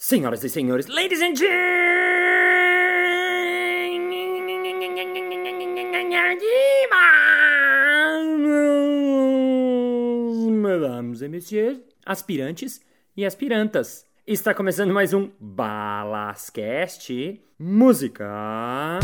Senhoras e senhores, ladies and gentlemen, mesdames et messieurs, aspirantes e aspirantas. Está começando mais um Balascast Música.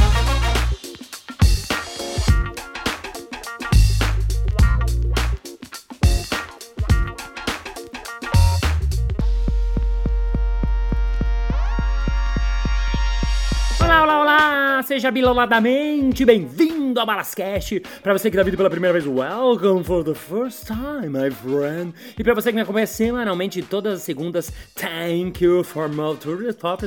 Seja biloladamente bem-vindo ao Balascast. Para você que tá vindo pela primeira vez, welcome for the first time, my friend. E para você que me acompanha semanalmente todas as segundas, thank you for my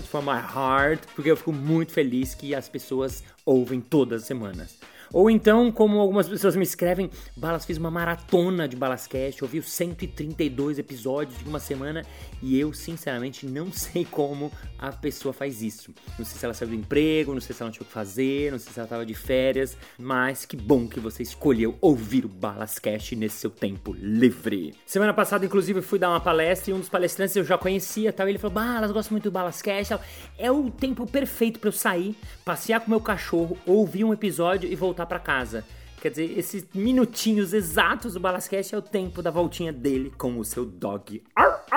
for my heart, porque eu fico muito feliz que as pessoas ouvem todas as semanas. Ou então, como algumas pessoas me escrevem, Balas fiz uma maratona de Balascast, ouviu 132 episódios de uma semana e eu, sinceramente, não sei como a pessoa faz isso. Não sei se ela saiu do emprego, não sei se ela não tinha o que fazer, não sei se ela estava de férias, mas que bom que você escolheu ouvir o Balascast nesse seu tempo livre. Semana passada, inclusive, fui dar uma palestra e um dos palestrantes eu já conhecia, tal, e ele falou: Balas, gosto muito do Balascast. É o tempo perfeito para eu sair, passear com meu cachorro, ouvir um episódio e voltar para casa. Quer dizer, esses minutinhos exatos do Balascast é o tempo da voltinha dele com o seu dog. Arr, arr.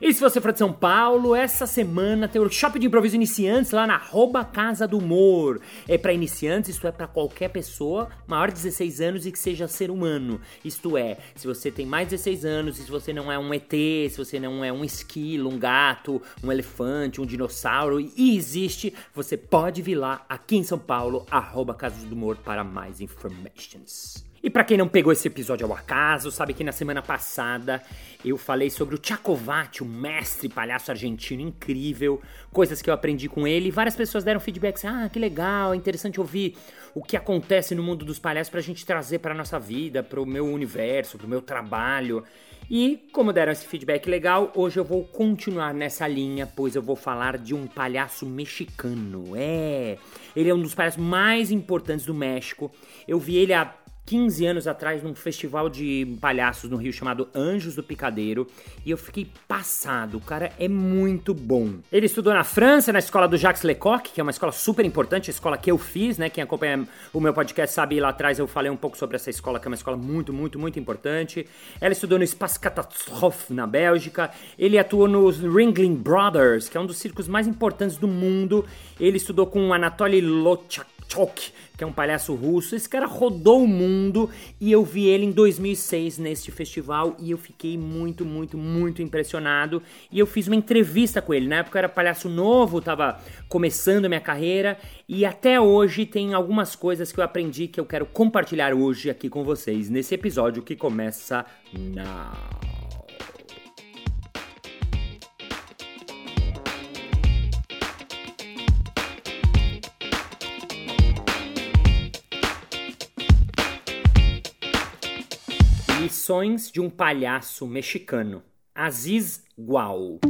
E se você for de São Paulo, essa semana tem o workshop de improviso iniciantes lá na arroba Casa do Humor. É para iniciantes, isto é para qualquer pessoa maior de 16 anos e que seja ser humano. Isto é, se você tem mais de 16 anos, se você não é um ET, se você não é um esquilo, um gato, um elefante, um dinossauro e existe, você pode vir lá aqui em São Paulo, arroba Casa do Humor para mais informations. E para quem não pegou esse episódio ao acaso, sabe que na semana passada eu falei sobre o Tchacovati, o mestre palhaço argentino incrível, coisas que eu aprendi com ele, várias pessoas deram feedback assim: "Ah, que legal, é interessante ouvir o que acontece no mundo dos palhaços pra gente trazer para nossa vida, pro meu universo, pro meu trabalho". E como deram esse feedback legal, hoje eu vou continuar nessa linha, pois eu vou falar de um palhaço mexicano. É, ele é um dos palhaços mais importantes do México. Eu vi ele há 15 anos atrás num festival de palhaços no Rio chamado Anjos do Picadeiro e eu fiquei passado. O cara é muito bom. Ele estudou na França, na escola do Jacques Lecoq, que é uma escola super importante, a escola que eu fiz, né? Quem acompanha o meu podcast sabe lá atrás eu falei um pouco sobre essa escola, que é uma escola muito, muito, muito importante. Ela estudou no Espace Catastrophe na Bélgica. Ele atuou nos Ringling Brothers, que é um dos circos mais importantes do mundo. Ele estudou com Anatoly Lochak Que é um palhaço russo. Esse cara rodou o mundo e eu vi ele em 2006 neste festival e eu fiquei muito, muito, muito impressionado. E eu fiz uma entrevista com ele. Na época era palhaço novo, tava começando a minha carreira e até hoje tem algumas coisas que eu aprendi que eu quero compartilhar hoje aqui com vocês nesse episódio que começa now. De um palhaço mexicano. Aziz Gual.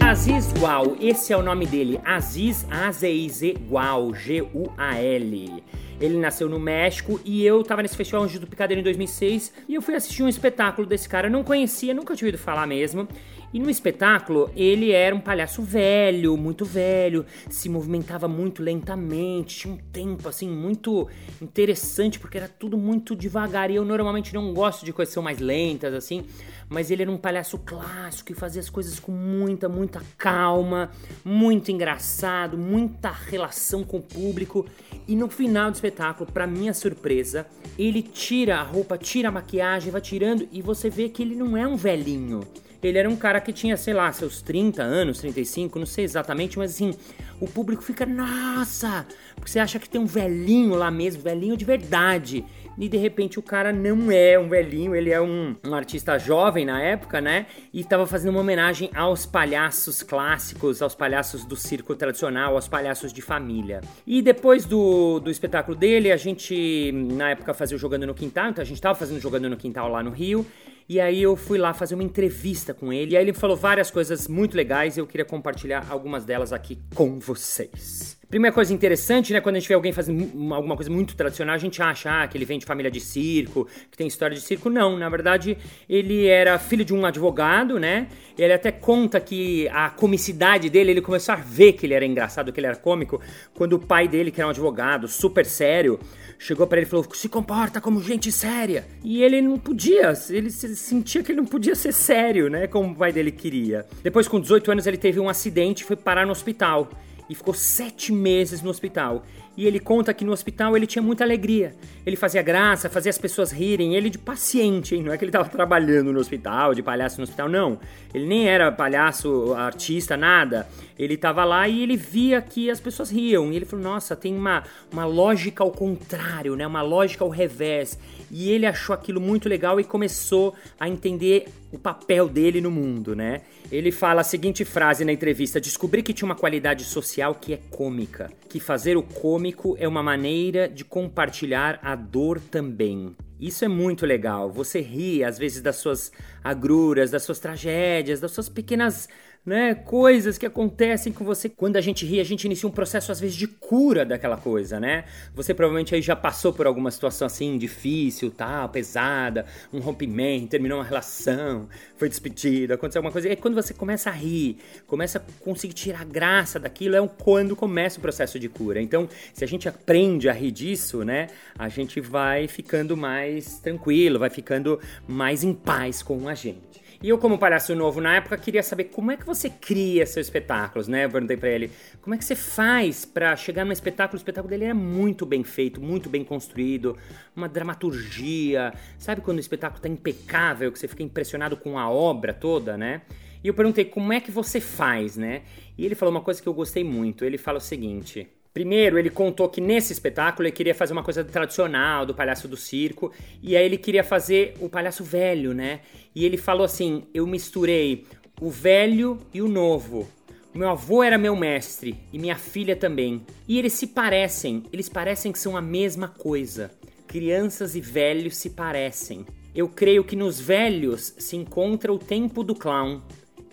Aziz Gual, esse é o nome dele. Aziz A-Z-I-Z Gual, G-U-A-L. Ele nasceu no México e eu tava nesse festival Anjos do Picadeiro em 2006 e eu fui assistir um espetáculo desse cara. Eu não conhecia, nunca tinha ouvido falar mesmo. E no espetáculo, ele era um palhaço velho, muito velho, se movimentava muito lentamente, tinha um tempo assim muito interessante, porque era tudo muito devagar. E eu normalmente não gosto de coisas que são mais lentas assim, mas ele era um palhaço clássico e fazia as coisas com muita, muita calma, muito engraçado, muita relação com o público. E no final do espetáculo, para minha surpresa, ele tira a roupa, tira a maquiagem, vai tirando e você vê que ele não é um velhinho ele era um cara que tinha, sei lá, seus 30 anos, 35, não sei exatamente, mas assim, o público fica, nossa! Porque você acha que tem um velhinho lá mesmo, velhinho de verdade. E de repente o cara não é um velhinho, ele é um, um artista jovem na época, né? E estava fazendo uma homenagem aos palhaços clássicos, aos palhaços do circo tradicional, aos palhaços de família. E depois do, do espetáculo dele, a gente, na época, fazia o Jogando no Quintal, então a gente estava fazendo Jogando no Quintal lá no Rio. E aí eu fui lá fazer uma entrevista com ele. E aí ele falou várias coisas muito legais e eu queria compartilhar algumas delas aqui com vocês. Primeira coisa interessante, né? Quando a gente vê alguém fazendo alguma coisa muito tradicional, a gente acha ah, que ele vem de família de circo, que tem história de circo. Não, na verdade, ele era filho de um advogado, né? Ele até conta que a comicidade dele, ele começou a ver que ele era engraçado, que ele era cômico, quando o pai dele, que era um advogado super sério, chegou para ele e falou: se comporta como gente séria. E ele não podia, ele sentia que ele não podia ser sério, né? Como o pai dele queria. Depois, com 18 anos, ele teve um acidente e foi parar no hospital e ficou sete meses no hospital. E ele conta que no hospital ele tinha muita alegria. Ele fazia graça, fazia as pessoas rirem. Ele de paciente, hein? Não é que ele estava trabalhando no hospital, de palhaço no hospital, não. Ele nem era palhaço, artista, nada. Ele estava lá e ele via que as pessoas riam. E ele falou: Nossa, tem uma, uma lógica ao contrário, né? Uma lógica ao revés. E ele achou aquilo muito legal e começou a entender o papel dele no mundo, né? Ele fala a seguinte frase na entrevista: Descobri que tinha uma qualidade social que é cômica, que fazer o cômico é uma maneira de compartilhar a dor também. Isso é muito legal. Você ri às vezes das suas agruras, das suas tragédias, das suas pequenas né? Coisas que acontecem com você. Quando a gente ri, a gente inicia um processo, às vezes, de cura daquela coisa, né? Você provavelmente aí já passou por alguma situação assim, difícil, tal, pesada, um rompimento, terminou uma relação, foi despedida, aconteceu alguma coisa. E quando você começa a rir, começa a conseguir tirar graça daquilo, é quando começa o processo de cura. Então, se a gente aprende a rir disso, né? A gente vai ficando mais tranquilo, vai ficando mais em paz com a gente. E eu, como palhaço novo na época, queria saber como é que você cria seus espetáculos, né? Eu perguntei pra ele, como é que você faz para chegar num espetáculo? O espetáculo dele é muito bem feito, muito bem construído, uma dramaturgia. Sabe quando o espetáculo tá impecável, que você fica impressionado com a obra toda, né? E eu perguntei, como é que você faz, né? E ele falou uma coisa que eu gostei muito. Ele fala o seguinte: Primeiro, ele contou que nesse espetáculo ele queria fazer uma coisa tradicional do palhaço do circo, e aí ele queria fazer o palhaço velho, né? E ele falou assim: eu misturei o velho e o novo. Meu avô era meu mestre e minha filha também. E eles se parecem, eles parecem que são a mesma coisa. Crianças e velhos se parecem. Eu creio que nos velhos se encontra o tempo do clown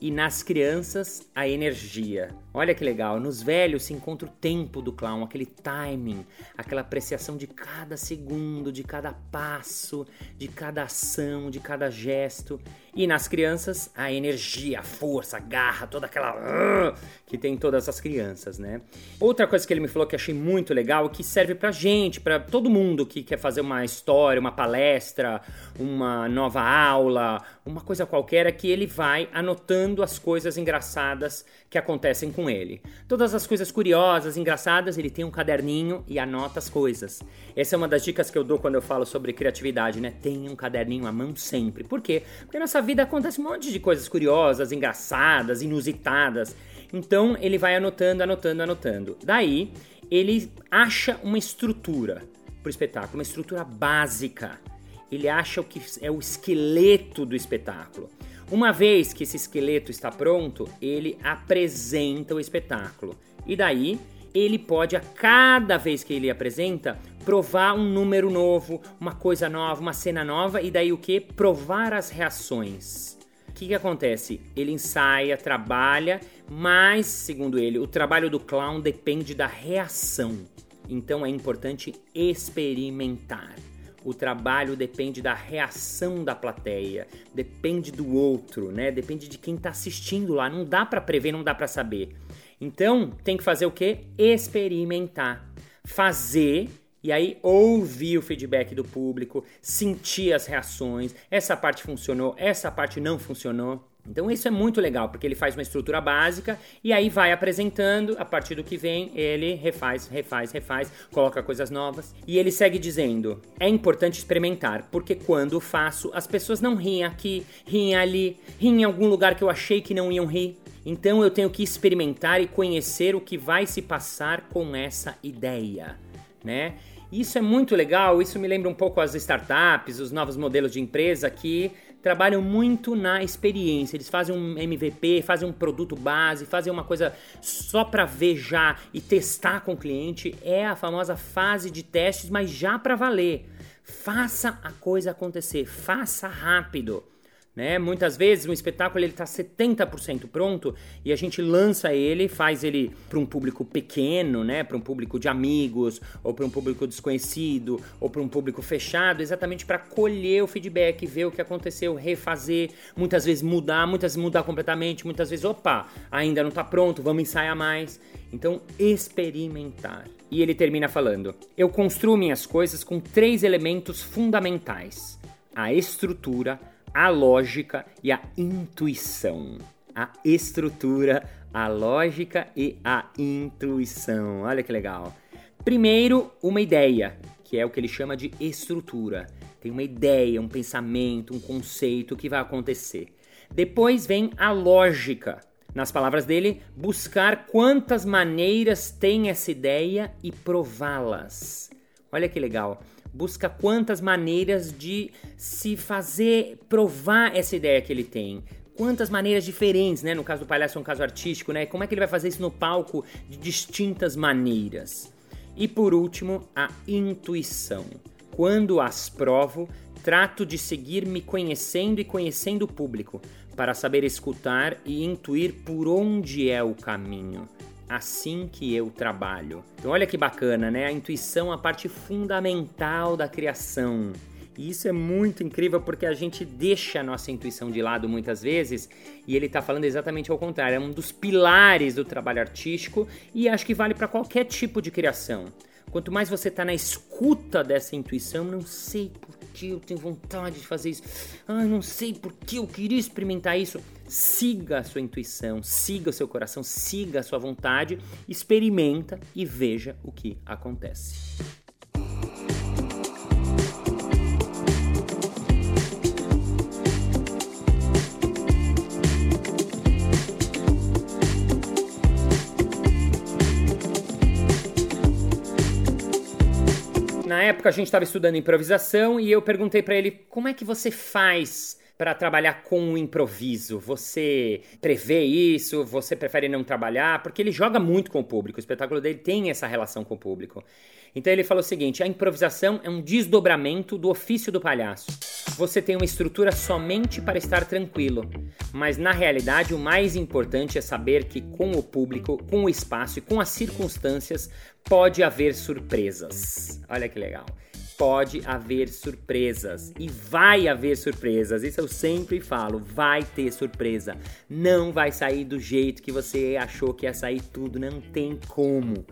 e nas crianças a energia. Olha que legal, nos velhos se encontra o tempo do clown, aquele timing, aquela apreciação de cada segundo, de cada passo, de cada ação, de cada gesto. E nas crianças, a energia, a força, a garra, toda aquela uh, que tem todas as crianças, né? Outra coisa que ele me falou que achei muito legal, que serve pra gente, para todo mundo que quer fazer uma história, uma palestra, uma nova aula, uma coisa qualquer, é que ele vai anotando as coisas engraçadas que acontecem com ele. Todas as coisas curiosas, engraçadas, ele tem um caderninho e anota as coisas. Essa é uma das dicas que eu dou quando eu falo sobre criatividade, né? Tenha um caderninho à mão sempre. Por quê? Porque nessa vida acontece um monte de coisas curiosas, engraçadas, inusitadas. Então ele vai anotando, anotando, anotando. Daí ele acha uma estrutura para o espetáculo, uma estrutura básica. Ele acha o que é o esqueleto do espetáculo. Uma vez que esse esqueleto está pronto, ele apresenta o espetáculo. E daí ele pode, a cada vez que ele apresenta, provar um número novo, uma coisa nova, uma cena nova, e daí o que? Provar as reações. O que, que acontece? Ele ensaia, trabalha, mas, segundo ele, o trabalho do clown depende da reação. Então é importante experimentar. O trabalho depende da reação da plateia, depende do outro, né? Depende de quem está assistindo lá. Não dá para prever, não dá para saber. Então, tem que fazer o quê? Experimentar. Fazer e aí ouvir o feedback do público, sentir as reações. Essa parte funcionou, essa parte não funcionou. Então isso é muito legal, porque ele faz uma estrutura básica e aí vai apresentando, a partir do que vem, ele refaz, refaz, refaz, coloca coisas novas. E ele segue dizendo: é importante experimentar, porque quando faço, as pessoas não riem aqui, riem ali, riem em algum lugar que eu achei que não iam rir. Então eu tenho que experimentar e conhecer o que vai se passar com essa ideia, né? Isso é muito legal, isso me lembra um pouco as startups, os novos modelos de empresa que trabalham muito na experiência. Eles fazem um MVP, fazem um produto base, fazem uma coisa só para ver já e testar com o cliente. É a famosa fase de testes, mas já para valer. Faça a coisa acontecer, faça rápido. Né? Muitas vezes um espetáculo ele está 70% pronto e a gente lança ele, faz ele para um público pequeno, né? para um público de amigos, ou para um público desconhecido, ou para um público fechado, exatamente para colher o feedback, ver o que aconteceu, refazer, muitas vezes mudar, muitas vezes mudar completamente, muitas vezes, opa, ainda não está pronto, vamos ensaiar mais. Então, experimentar. E ele termina falando: Eu construo minhas coisas com três elementos fundamentais: a estrutura, a lógica e a intuição. A estrutura, a lógica e a intuição. Olha que legal. Primeiro, uma ideia, que é o que ele chama de estrutura. Tem uma ideia, um pensamento, um conceito que vai acontecer. Depois vem a lógica. Nas palavras dele, buscar quantas maneiras tem essa ideia e prová-las. Olha que legal busca quantas maneiras de se fazer provar essa ideia que ele tem. Quantas maneiras diferentes, né? No caso do palhaço é um caso artístico, né? Como é que ele vai fazer isso no palco de distintas maneiras? E por último, a intuição. Quando as provo, trato de seguir me conhecendo e conhecendo o público, para saber escutar e intuir por onde é o caminho assim que eu trabalho. Então, olha que bacana, né? A intuição é a parte fundamental da criação. E isso é muito incrível porque a gente deixa a nossa intuição de lado muitas vezes e ele está falando exatamente ao contrário. É um dos pilares do trabalho artístico e acho que vale para qualquer tipo de criação. Quanto mais você está na escuta dessa intuição, não sei por que eu tenho vontade de fazer isso, ah, não sei por que eu queria experimentar isso. Siga a sua intuição, siga o seu coração, siga a sua vontade, experimenta e veja o que acontece. Na época a gente estava estudando improvisação e eu perguntei para ele como é que você faz para trabalhar com o improviso? Você prevê isso? Você prefere não trabalhar? Porque ele joga muito com o público, o espetáculo dele tem essa relação com o público. Então ele falou o seguinte: a improvisação é um desdobramento do ofício do palhaço. Você tem uma estrutura somente para estar tranquilo, mas na realidade o mais importante é saber que com o público, com o espaço e com as circunstâncias pode haver surpresas. Olha que legal pode haver surpresas e vai haver surpresas. Isso eu sempre falo, vai ter surpresa. Não vai sair do jeito que você achou que ia sair tudo, não tem como.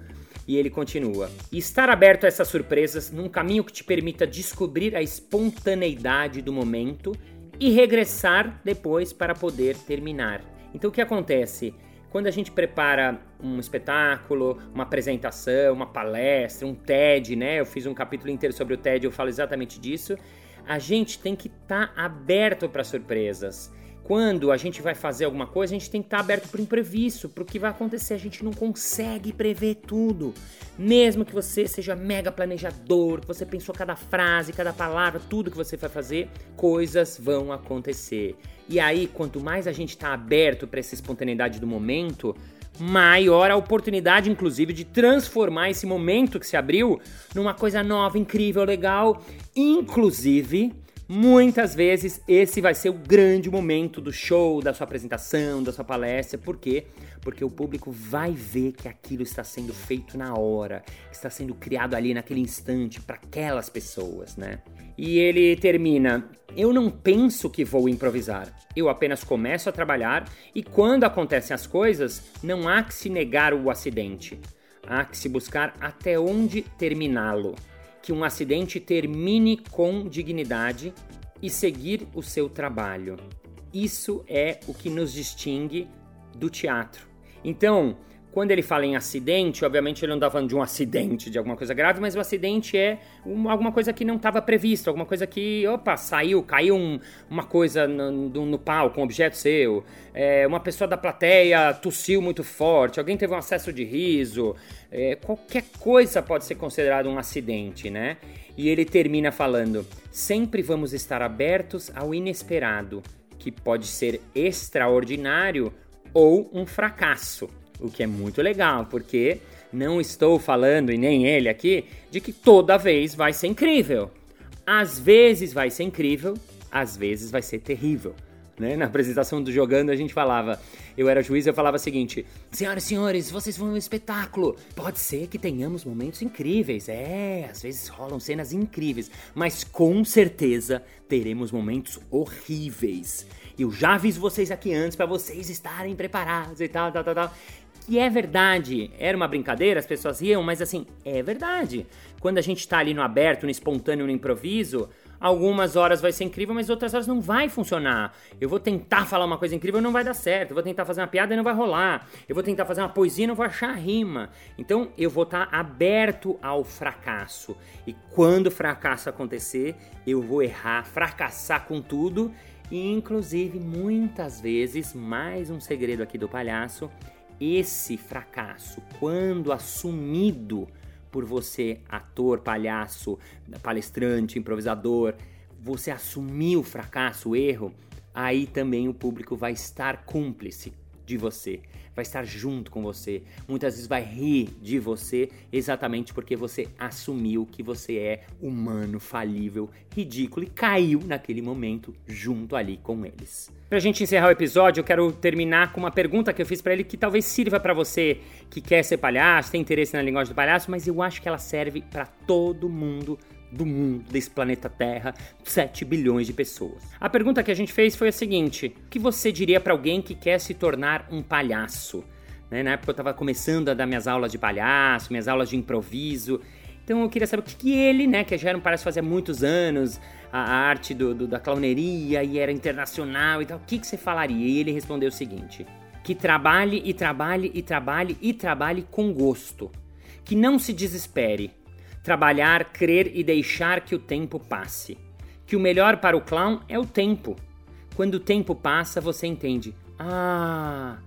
E ele continua: estar aberto a essas surpresas num caminho que te permita descobrir a espontaneidade do momento e regressar depois para poder terminar. Então o que acontece? Quando a gente prepara um espetáculo, uma apresentação, uma palestra, um TED, né? Eu fiz um capítulo inteiro sobre o TED, eu falo exatamente disso. A gente tem que estar tá aberto para surpresas quando a gente vai fazer alguma coisa, a gente tem que estar aberto para o imprevisto, para o que vai acontecer. A gente não consegue prever tudo. Mesmo que você seja mega planejador, que você pensou cada frase, cada palavra, tudo que você vai fazer, coisas vão acontecer. E aí, quanto mais a gente está aberto para essa espontaneidade do momento, maior a oportunidade, inclusive, de transformar esse momento que se abriu numa coisa nova, incrível, legal, inclusive Muitas vezes esse vai ser o grande momento do show, da sua apresentação, da sua palestra. Por quê? Porque o público vai ver que aquilo está sendo feito na hora, está sendo criado ali naquele instante para aquelas pessoas, né? E ele termina: Eu não penso que vou improvisar. Eu apenas começo a trabalhar e quando acontecem as coisas, não há que se negar o acidente. Há que se buscar até onde terminá-lo que um acidente termine com dignidade e seguir o seu trabalho. Isso é o que nos distingue do teatro. Então, quando ele fala em acidente, obviamente ele não está falando de um acidente, de alguma coisa grave, mas o acidente é uma, alguma coisa que não estava previsto, alguma coisa que, opa, saiu, caiu um, uma coisa no, no, no palco, um objeto seu, é, uma pessoa da plateia tossiu muito forte, alguém teve um acesso de riso, é, qualquer coisa pode ser considerado um acidente, né? E ele termina falando: sempre vamos estar abertos ao inesperado, que pode ser extraordinário ou um fracasso o que é muito legal, porque não estou falando, e nem ele aqui, de que toda vez vai ser incrível. Às vezes vai ser incrível, às vezes vai ser terrível. né? Na apresentação do Jogando a gente falava, eu era juiz, eu falava o seguinte: Senhoras e senhores, vocês vão no espetáculo. Pode ser que tenhamos momentos incríveis. É, às vezes rolam cenas incríveis, mas com certeza teremos momentos horríveis. Eu já aviso vocês aqui antes para vocês estarem preparados e tal, tal, tal, tal. E é verdade, era uma brincadeira, as pessoas riam, mas assim, é verdade. Quando a gente tá ali no aberto, no espontâneo, no improviso, algumas horas vai ser incrível, mas outras horas não vai funcionar. Eu vou tentar falar uma coisa incrível não vai dar certo. Eu vou tentar fazer uma piada e não vai rolar. Eu vou tentar fazer uma poesia e não vou achar rima. Então eu vou estar tá aberto ao fracasso. E quando o fracasso acontecer, eu vou errar, fracassar com tudo. E inclusive, muitas vezes, mais um segredo aqui do palhaço, esse fracasso, quando assumido por você, ator, palhaço, palestrante, improvisador, você assumir o fracasso, o erro, aí também o público vai estar cúmplice de você, vai estar junto com você, muitas vezes vai rir de você exatamente porque você assumiu que você é humano, falível, ridículo e caiu naquele momento junto ali com eles. Pra gente encerrar o episódio, eu quero terminar com uma pergunta que eu fiz para ele que talvez sirva para você que quer ser palhaço, tem interesse na linguagem do palhaço, mas eu acho que ela serve para todo mundo do mundo, desse planeta Terra, 7 bilhões de pessoas. A pergunta que a gente fez foi a seguinte: o que você diria para alguém que quer se tornar um palhaço? Né? Na época eu estava começando a dar minhas aulas de palhaço, minhas aulas de improviso. Então eu queria saber o que, que ele, né, que já era um palhaço fazia muitos anos, a, a arte do, do, da clowneria e era internacional e tal, o que, que você falaria? E ele respondeu o seguinte: que trabalhe e trabalhe e trabalhe e trabalhe com gosto. Que não se desespere Trabalhar, crer e deixar que o tempo passe. Que o melhor para o clown é o tempo. Quando o tempo passa, você entende. Ah!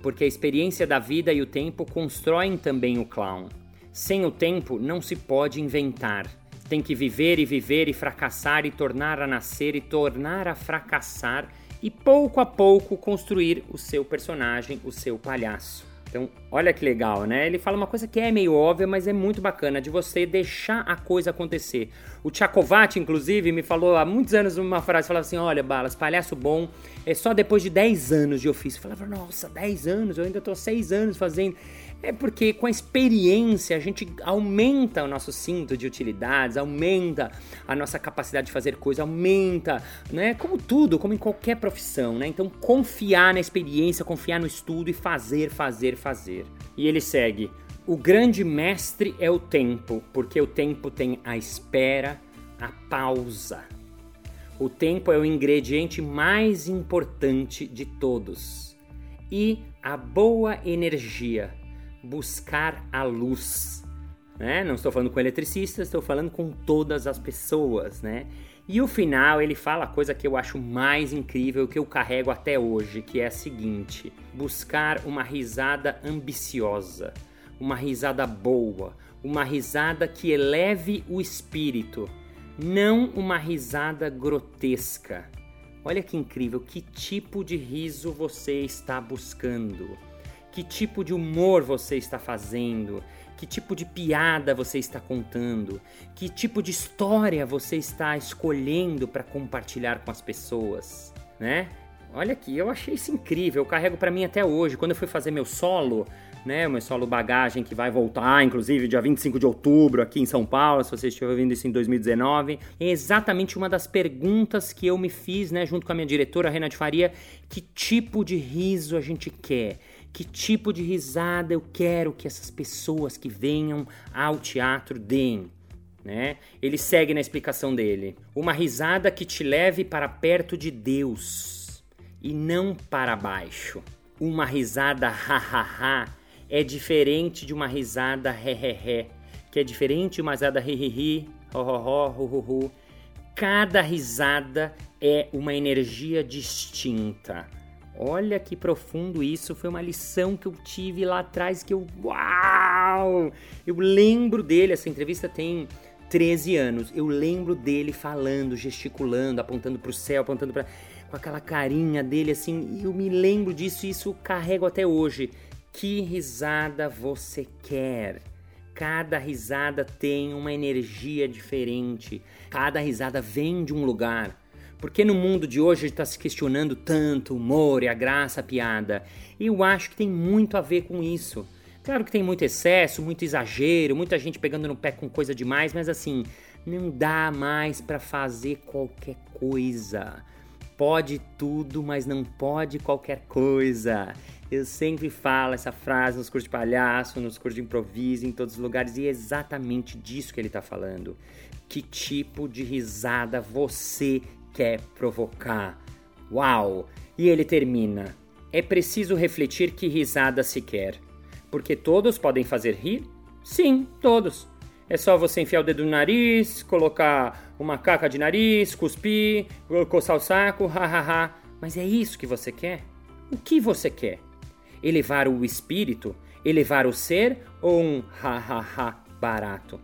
Porque a experiência da vida e o tempo constroem também o clown. Sem o tempo, não se pode inventar. Tem que viver e viver e fracassar e tornar a nascer e tornar a fracassar e pouco a pouco construir o seu personagem, o seu palhaço. Então, olha que legal, né? Ele fala uma coisa que é meio óbvia, mas é muito bacana, de você deixar a coisa acontecer. O Tchakovat, inclusive, me falou há muitos anos uma frase, falava assim, olha, Balas, palhaço bom é só depois de 10 anos de ofício. Eu falava, nossa, 10 anos? Eu ainda tô 6 anos fazendo... É porque com a experiência a gente aumenta o nosso cinto de utilidades, aumenta a nossa capacidade de fazer coisas, aumenta, né? Como tudo, como em qualquer profissão, né? Então confiar na experiência, confiar no estudo e fazer, fazer, fazer. E ele segue: o grande mestre é o tempo, porque o tempo tem a espera, a pausa. O tempo é o ingrediente mais importante de todos. E a boa energia buscar a luz. Né? Não estou falando com eletricistas, estou falando com todas as pessoas, né? E o final ele fala a coisa que eu acho mais incrível que eu carrego até hoje, que é a seguinte: buscar uma risada ambiciosa, uma risada boa, uma risada que eleve o espírito, não uma risada grotesca. Olha que incrível, que tipo de riso você está buscando? Que tipo de humor você está fazendo, que tipo de piada você está contando, que tipo de história você está escolhendo para compartilhar com as pessoas, né? Olha aqui, eu achei isso incrível, eu carrego para mim até hoje. Quando eu fui fazer meu solo, né, meu solo bagagem que vai voltar, inclusive dia 25 de outubro aqui em São Paulo, se você estiver ouvindo isso em 2019, é exatamente uma das perguntas que eu me fiz, né, junto com a minha diretora Renate Faria, que tipo de riso a gente quer? Que tipo de risada eu quero que essas pessoas que venham ao teatro deem. Né? Ele segue na explicação dele. Uma risada que te leve para perto de Deus e não para baixo. Uma risada ha é diferente de uma risada he, que é diferente de uma risada ri ho ho ho, hu hu. Cada risada é uma energia distinta Olha que profundo isso, foi uma lição que eu tive lá atrás que eu. Uau! Eu lembro dele, essa entrevista tem 13 anos. Eu lembro dele falando, gesticulando, apontando para o céu, apontando para com aquela carinha dele assim. Eu me lembro disso e isso carrego até hoje. Que risada você quer? Cada risada tem uma energia diferente. Cada risada vem de um lugar. Por que no mundo de hoje está se questionando tanto o humor e a graça, a piada? Eu acho que tem muito a ver com isso. Claro que tem muito excesso, muito exagero, muita gente pegando no pé com coisa demais, mas assim, não dá mais para fazer qualquer coisa. Pode tudo, mas não pode qualquer coisa. Eu sempre falo essa frase nos cursos de palhaço, nos cursos de improviso, em todos os lugares, e é exatamente disso que ele está falando. Que tipo de risada você quer provocar? Uau! E ele termina: É preciso refletir que risada se quer. Porque todos podem fazer rir? Sim, todos. É só você enfiar o dedo no nariz, colocar uma caca de nariz, cuspir, coçar o saco, hahaha. Mas é isso que você quer? O que você quer? Elevar o espírito? Elevar o ser ou um hahaha barato?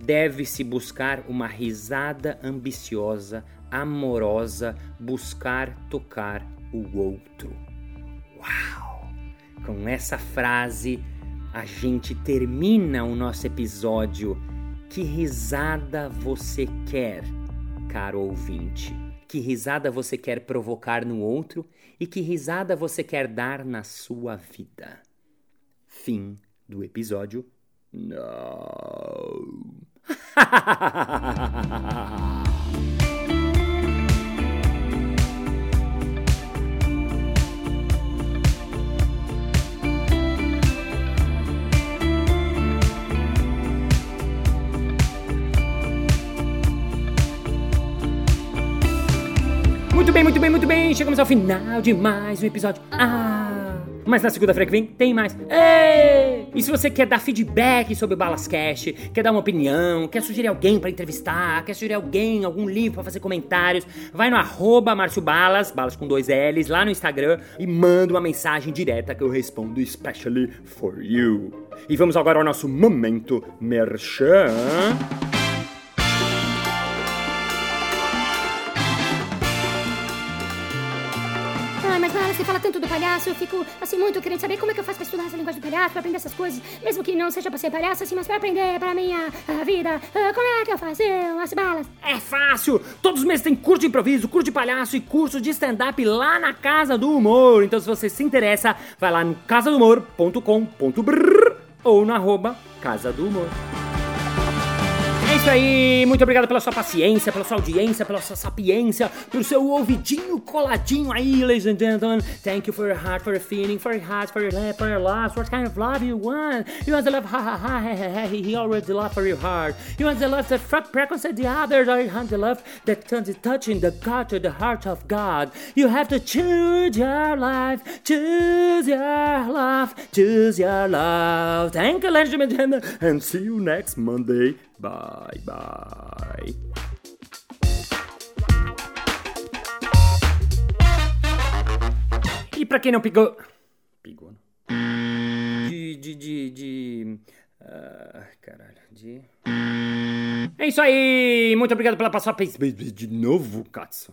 Deve-se buscar uma risada ambiciosa, amorosa, buscar tocar o outro. Uau! Com essa frase, a gente termina o nosso episódio. Que risada você quer, caro ouvinte? Que risada você quer provocar no outro e que risada você quer dar na sua vida? Fim do episódio. Não. Muito bem, muito bem, muito bem. Chegamos ao final de mais um episódio. Ah! Mas na segunda-feira que vem tem mais. Ei! E se você quer dar feedback sobre o Balascast, quer dar uma opinião, quer sugerir alguém para entrevistar, quer sugerir alguém, algum livro para fazer comentários, vai no arroba Márcio Balas, balas com dois L's, lá no Instagram e manda uma mensagem direta que eu respondo especially for you. E vamos agora ao nosso momento merchan. Palhaço, eu fico, assim, muito querendo saber como é que eu faço pra estudar essa linguagem do palhaço, pra aprender essas coisas, mesmo que não seja pra ser palhaço, assim, mas pra aprender pra minha uh, vida. Uh, como é que eu faço as balas? É fácil! Todos os meses tem curso de improviso, curso de palhaço e curso de stand-up lá na Casa do Humor. Então, se você se interessa, vai lá no casadohumor.com.br ou no arroba Casa do Humor. Isso aí, muito obrigado pela sua paciência, pela sua audiência, pela sua sapiência, pelo seu ouvidinho coladinho aí, ladies and gentlemen. Thank you for your heart, for your feeling, for your heart, for your love, for your love. What kind of love you want? You want the love, ha ha ha, ha ha ha, he already love for your heart. You want the love that preconcept the others, or you want the love that comes touching the God to the heart of God. You have to choose your life, choose your love, choose your love. Thank you, ladies and gentlemen, and see you next Monday. Bye bye. E pra quem não pegou. Pegou, não? De. de. de. de. Uh, caralho, de. É isso aí! Muito obrigado pela passada. De novo, Katsu.